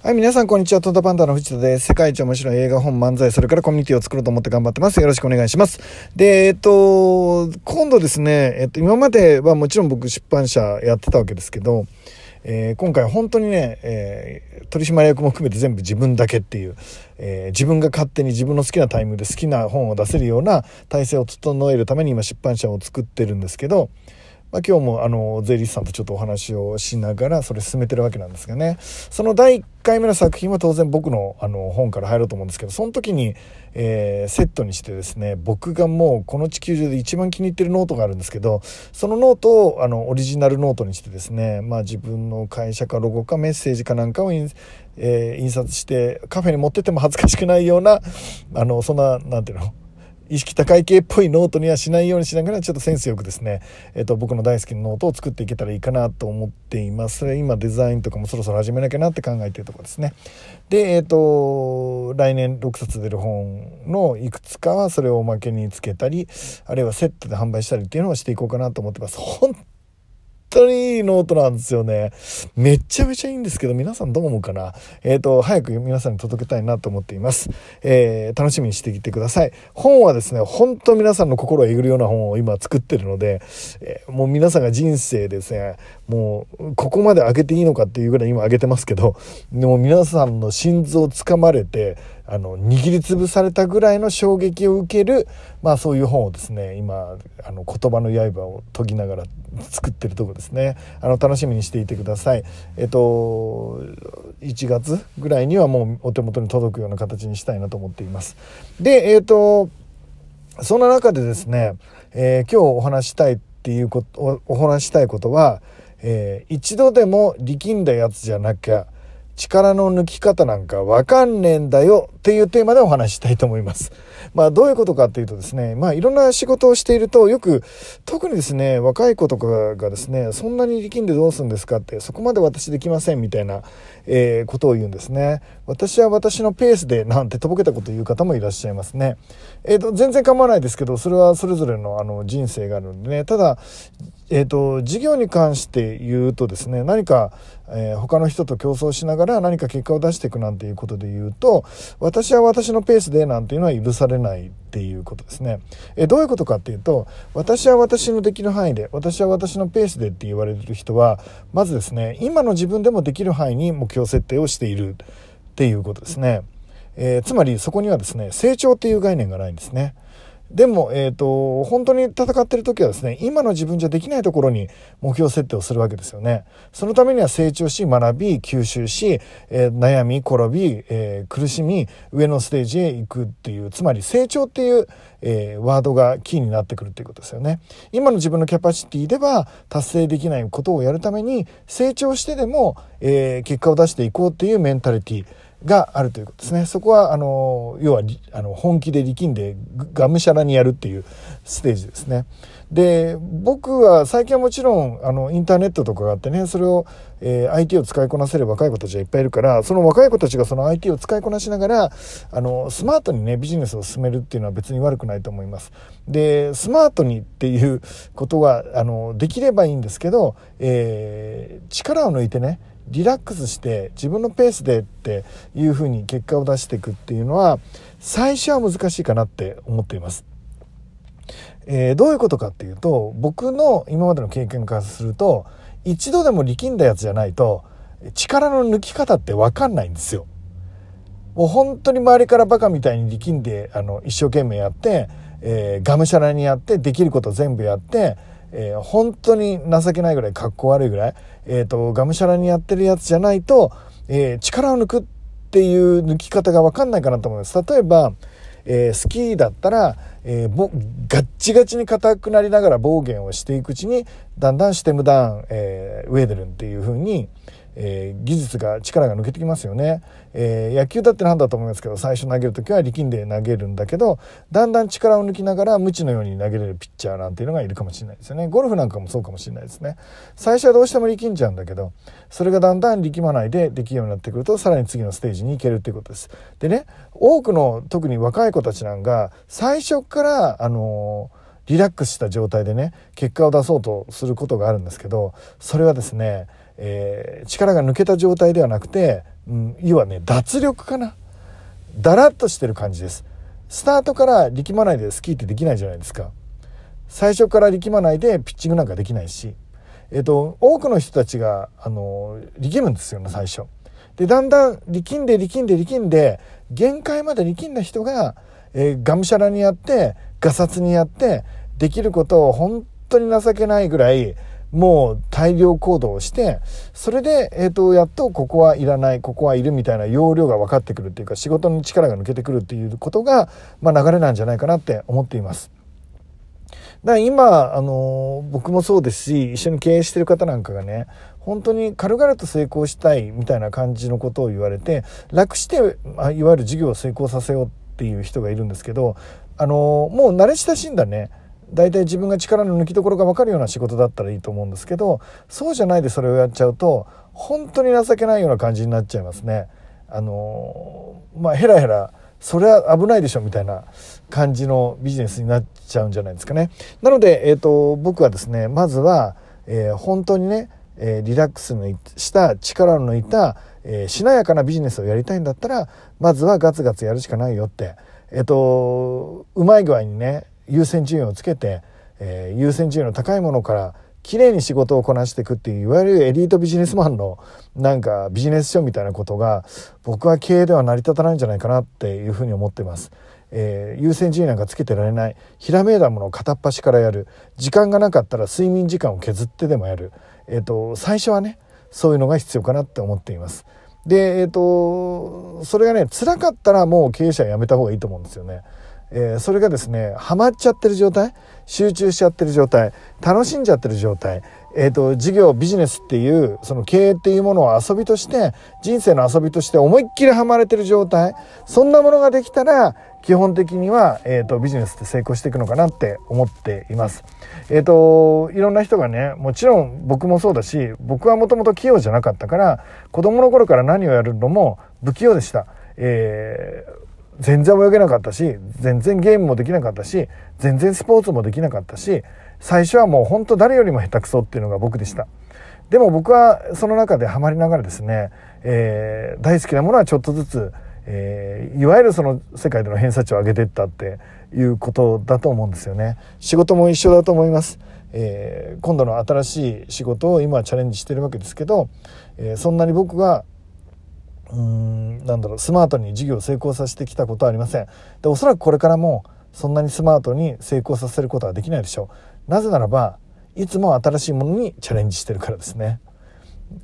はい、皆さん、こんにちは。トンタパンダの藤田です。世界一面白い映画、本、漫才、それからコミュニティを作ろうと思って頑張ってます。よろしくお願いします。で、えっと、今度ですね、えっと、今まではもちろん僕出版社やってたわけですけど、えー、今回本当にね、えー、取締役も含めて全部自分だけっていう、えー、自分が勝手に自分の好きなタイムで好きな本を出せるような体制を整えるために今出版社を作ってるんですけど、まあ、今日もあの税理士さんとちょっとお話をしながらそれ進めてるわけなんですがね。その第1回目の作品は当然僕のあの本から入ろうと思うんですけどその時に、えー、セットにしてですね僕がもうこの地球上で一番気に入ってるノートがあるんですけどそのノートをあのオリジナルノートにしてですね、まあ、自分の会社かロゴかメッセージかなんかを印,、えー、印刷してカフェに持ってても恥ずかしくないようなあのそんななんていうの？意識高い系っぽいノートにはしないようにしながらちょっとセンスよくですね、えっ、と、僕の大好きなノートを作っていけたらいいかなと思っています。今デザインとかもそろそろ始めなきゃなって考えてるとこですね。で、えっ、と、来年6冊出る本のいくつかはそれをおまけにつけたり、あるいはセットで販売したりっていうのをしていこうかなと思ってます。本当にいいノートなんですよね。めっちゃめちゃいいんですけど、皆さんどう思うかなえっ、ー、と、早く皆さんに届けたいなと思っています。えー、楽しみにしてきてください。本はですね、本当皆さんの心をえぐるような本を今作ってるので、えー、もう皆さんが人生ですね、もう、ここまで開けていいのかっていうぐらい今開けてますけど、でも皆さんの心臓をつかまれて、あの握りつぶされたぐらいの衝撃を受ける、まあ、そういう本をですね今あの言葉の刃を研ぎながら作ってるとこですね。あの楽しみにしていてください。えっと1月ぐらいにはもうお手元に届くような形にしたいなと思っています。でえっとそんな中でですね、えー、今日お話したいっていうことお話したいことは、えー、一度でも力んだやつじゃなきゃ力の抜き方なんかわかんねえんだよっていうテーマでお話したいと思います。まあどういうことかっていうとですね、まあいろんな仕事をしているとよく特にですね、若い子とかがですね、そんなに力んでどうするんですかってそこまで私できませんみたいな、えー、ことを言うんですね。私は私のペースでなんてとぼけたこと言う方もいらっしゃいますね。えっ、ー、と、全然構わないですけど、それはそれぞれのあの人生があるんでね、ただ、えっ、ー、と、事業に関して言うとですね、何か、えー、他の人と競争しながら何か結果を出していくなんていうことで言うと、私は私のペースでなんていうのは許されれないっていうことですね。え、どういうことかっていうと、私は私のできる範囲で、私は私のペースでって言われる人は、まずですね、今の自分でもできる範囲に目標設定をしているっていうことですね。えー、つまりそこにはですね、成長っていう概念がないんですね。でも、えっ、ー、と、本当に戦ってる時はですね、今の自分じゃできないところに目標設定をするわけですよね。そのためには成長し、学び、吸収し、えー、悩み、転び、えー、苦しみ、上のステージへ行くっていう、つまり成長っていう、えワードがキーになってくるっていうことですよね。今の自分のキャパシティでは達成できないことをやるために、成長してでも、え結果を出していこうっていうメンタリティ。があるということですね。そこは、あの、要は、あの、本気で力んで、がむしゃらにやるっていうステージですね。で、僕は最近はもちろん、あの、インターネットとかがあってね、それを、えー、IT を使いこなせる若い子たちがいっぱいいるから、その若い子たちがその IT を使いこなしながら、あの、スマートにね、ビジネスを進めるっていうのは別に悪くないと思います。で、スマートにっていうことが、あの、できればいいんですけど、えー、力を抜いてね、リラックスして自分のペースでっていうふうに結果を出していくっていうのは最初は難しいかなって思っています。えー、どういうことかっていうと僕の今までの経験からすると一度でも力んだやつじゃないと力の抜き方って分かんないんですよ。もう本当に周りからバカみたいに力んであの一生懸命やって、えー、がむしゃらにやってできること全部やってえー、本当に情けないぐらい格好悪いぐらい、えーと、がむしゃらにやってるやつじゃないと、えー、力を抜くっていう抜き方が分かんないかなと思います。例えば、えー、スキーだったら、えー、ぼガッチガチに硬くなりながら暴言をしていくうちにだんだんシテムダウン、えー、ウェーデルンっていう風に、えー、技術が力が抜けてきますよね、えー、野球だってなんだと思いますけど最初投げる時は力んで投げるんだけどだんだん力を抜きながら無知のように投げれるピッチャーなんていうのがいるかもしれないですよね。ゴルフなんかもそうかもしれないですね。最初はどうしても力んじゃうんだけどそれがだんだん力まないでできるようになってくるとさらに次のステージに行けるっていうことです。でね多くの特に若い子たちなんか最初からあのー、リラックスした状態でね結果を出そうとすることがあるんですけどそれはですねえー、力が抜けた状態ではなくてうん、要はね脱力かな。だらっとしてる感じです。スタートから力まないでスキーってできないじゃないですか。最初から力まないでピッチングなんかできないし。えっと、多くの人たちがあの力むんですよね最初。でだんだん力んで力んで力んで限界まで力んだ人が、えー、がむしゃらにやってがさつにやってできることを本当に情けないぐらいもう大量行動をしてそれで、えーと、やっとここはいらないここはいるみたいな要領が分かってくるっていうか仕事の力が抜けてくるっていうことが、まあ、流れなんじゃないかなって思っています。だから今、あの僕もそうですし一緒に経営してる方なんかがね本当に軽々と成功したいみたいな感じのことを言われて楽して、まあ、いわゆる事業を成功させようっていう人がいるんですけど、あのもう慣れ親しんだね大体自分が力の抜きどころが分かるような仕事だったらいいと思うんですけどそうじゃないでそれをやっちゃうと本当に情けないような感じになっちゃいますね。あのまあヘラヘラそれは危ないでしょみたいな感じのビジネスになっちゃうんじゃないですかね。なので、えーと、僕はですねまずは、えー、本当にね、えー、リラックスのした力の抜いた、えー、しなやかなビジネスをやりたいんだったらまずはガツガツやるしかないよって、えーと、うまい具合にね優先順位をつけて、え優先順位の高いものから綺麗に仕事をこなしていくっていういわゆるエリートビジネスマンのなんかビジネス書みたいなことが僕は経営では成り立たないんじゃないかなっていうふうに思ってます。えー、優先順位なんかつけてられないひらめいたものを片っ端からやる時間がなかったら睡眠時間を削ってでもやる、えーと、最初はねそういうのが必要かなって思っています。でえっ、ー、とそれがね辛かったらもう経営者やめた方がいいと思うんですよね。えー、それがですねハマっちゃってる状態集中しちゃってる状態楽しんじゃってる状態、えーと、事業ビジネスっていうその経営っていうものを遊びとして人生の遊びとして思いっきりハマれてる状態そんなものができたら基本的には、えーと、ビジネスって成功していくのかなって思っています。えっ、ー、といろんな人がねもちろん僕もそうだし僕はもともと器用じゃなかったから子供の頃から何をやるのも不器用でした。えー全然泳げなかったし全然ゲームもできなかったし全然スポーツもできなかったし最初はもうほんと誰よりも下手くそっていうのが僕でした。でも僕はその中でハマりながらですね、えー、大好きなものはちょっとずつ、えー、いわゆるその世界での偏差値を上げていったっていうことだと思うんですよね。仕事も一緒だと思います、えー、今度の新しい仕事を今チャレンジしてるわけですけど、えそんなに僕がうんなんだろうスマートに事業を成功させてきたことはありません。でおそらくこれからもそんなにスマートに成功させることはできないでしょう。なぜならばいつも新しいものにチャレンジしてるからですね。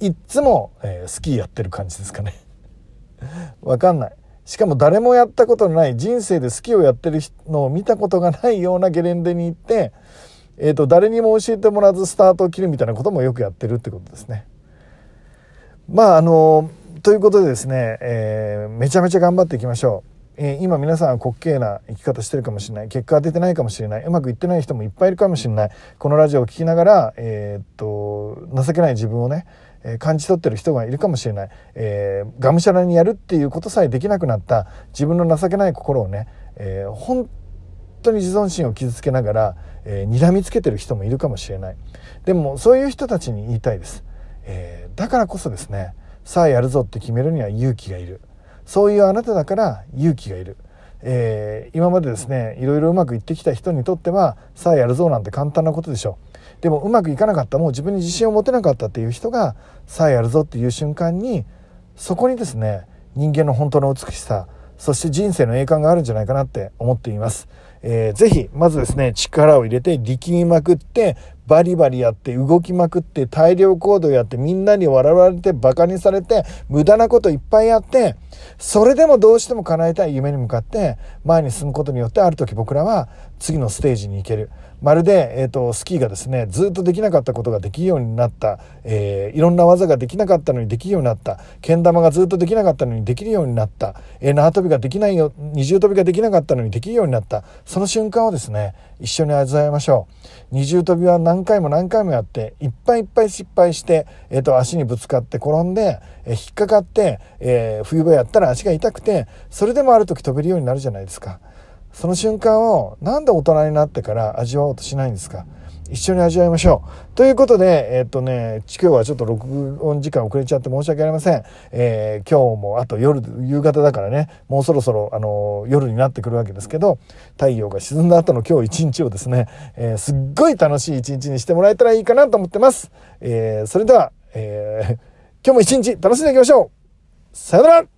いっつも、えー、スキーやってる感じですかね。わかんない。しかも誰もやったことのない人生でスキーをやってるのを見たことがないようなゲレンデに行って、えーと誰にも教えてもらわずスタートを切るみたいなこともよくやってるってことですね。まああのということでですね、えー、めちゃめちゃ頑張っていきましょう。え、今皆さんは滑稽な生き方してるかもしれない。結果が出てないかもしれない。うまくいってない人もいっぱいいるかもしれない。このラジオを聴きながら、えー、っと情けない自分をね、えー、感じ取ってる人がいるかもしれない、えー、がむしゃらにやるっていうことさえできなくなった。自分の情けない心をね、えー、本当に自尊心を傷つけながら、えー、睨みつけてる人もいるかもしれない。でもそういう人たちに言いたいです、え、だからこそですねさあやるぞって決めるには勇気がいる。そういうあなただから勇気がいる、えー、今までですねいろいろうまくいってきた人にとってはさあやるぞなんて簡単なことでしょう。でもうまくいかなかったもう自分に自信を持てなかったっていう人がさあやるぞっていう瞬間にそこにですね人間の本当の美しさそして人生の栄冠があるんじゃないかなって思っています。えー、ぜひ、まずですね、力を入れて力みまくって、バリバリやって動きまくって大量行動やってみんなに笑われてバカにされて無駄なこといっぱいやってそれでもどうしても叶えたい夢に向かって前に進むことによってある時僕らは次のステージに行ける。まるで、えーと、スキーがですねずっとできなかったことができるようになった、えー、いろんな技ができなかったのにできるようになった。けん玉がずっとできなかったのにできるようになった、えー、縄跳びができないよ二重跳びができなかったのにできるようになった。その瞬間をですね一緒に味わいましょう二重跳びは何回も何回もやっていっぱいいっぱい失敗して、えーと、足にぶつかって転んで、えー、引っかかって、えー、冬場やったら足が痛くてそれでもある時飛べるようになるじゃないですか。その瞬間をなんで大人になってから味わおうとしないんですか？一緒に味わいましょう。ということで、えっとね、今日はちょっと録音時間遅れちゃって申し訳ありません。えー、今日もあと夜、夕方だからね、もうそろそろ、あの夜になってくるわけですけど、太陽が沈んだ後の今日一日をですね、えー、すっごい楽しい一日にしてもらえたらいいかなと思ってます。えー、それでは、え、今日も一日楽しんでいきましょうさよなら